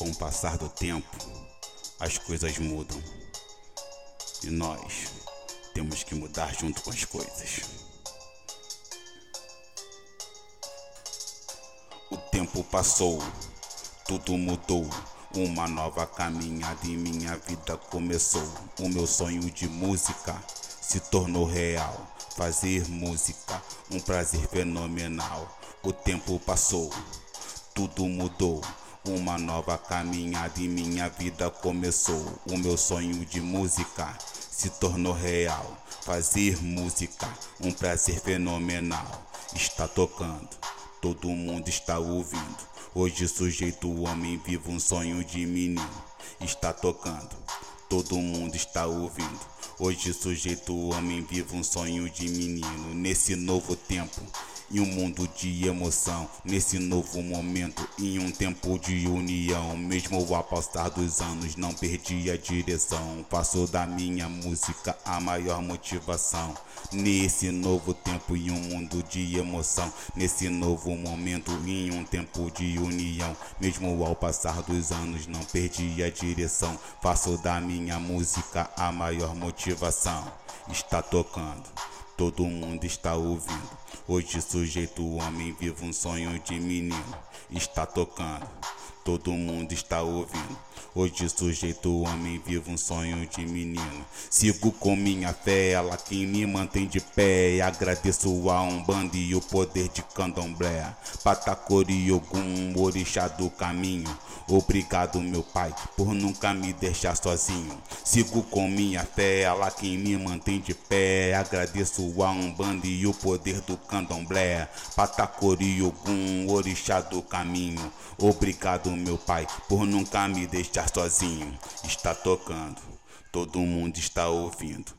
Com o passar do tempo, as coisas mudam. E nós temos que mudar junto com as coisas. O tempo passou, tudo mudou. Uma nova caminhada em minha vida começou. O meu sonho de música se tornou real. Fazer música, um prazer fenomenal. O tempo passou, tudo mudou. Uma nova caminhada em minha vida começou. O meu sonho de música se tornou real. Fazer música, um prazer fenomenal. Está tocando, todo mundo está ouvindo. Hoje sujeito homem vivo um sonho de menino. Está tocando, todo mundo está ouvindo. Hoje sujeito homem vivo um sonho de menino. Nesse novo tempo, em um mundo de emoção, nesse novo momento, em um tempo de união. Mesmo ao passar dos anos, não perdi a direção. Faço da minha música a maior motivação. Nesse novo tempo, em um mundo de emoção, nesse novo momento, em um tempo de união. Mesmo ao passar dos anos, não perdi a direção. Faço da minha música a maior motivação. Está tocando, todo mundo está ouvindo. Hoje sujeito homem vive um sonho de menino. Está tocando, todo mundo está ouvindo. Hoje sujeito homem vive um sonho de menino. Sigo com minha fé, ela quem me mantém de pé. Agradeço a Umbanda e o poder de Candomblé. Patacori Ogum, orixá do caminho. Obrigado, meu pai, por nunca me deixar sozinho. Sigo com minha fé, ela quem me mantém de pé. Agradeço a Umbanda e o poder do candomblé. Patacori Ogum, orixá do caminho. Obrigado, meu pai, por nunca me deixar sozinho. Está tocando. Todo mundo está ouvindo.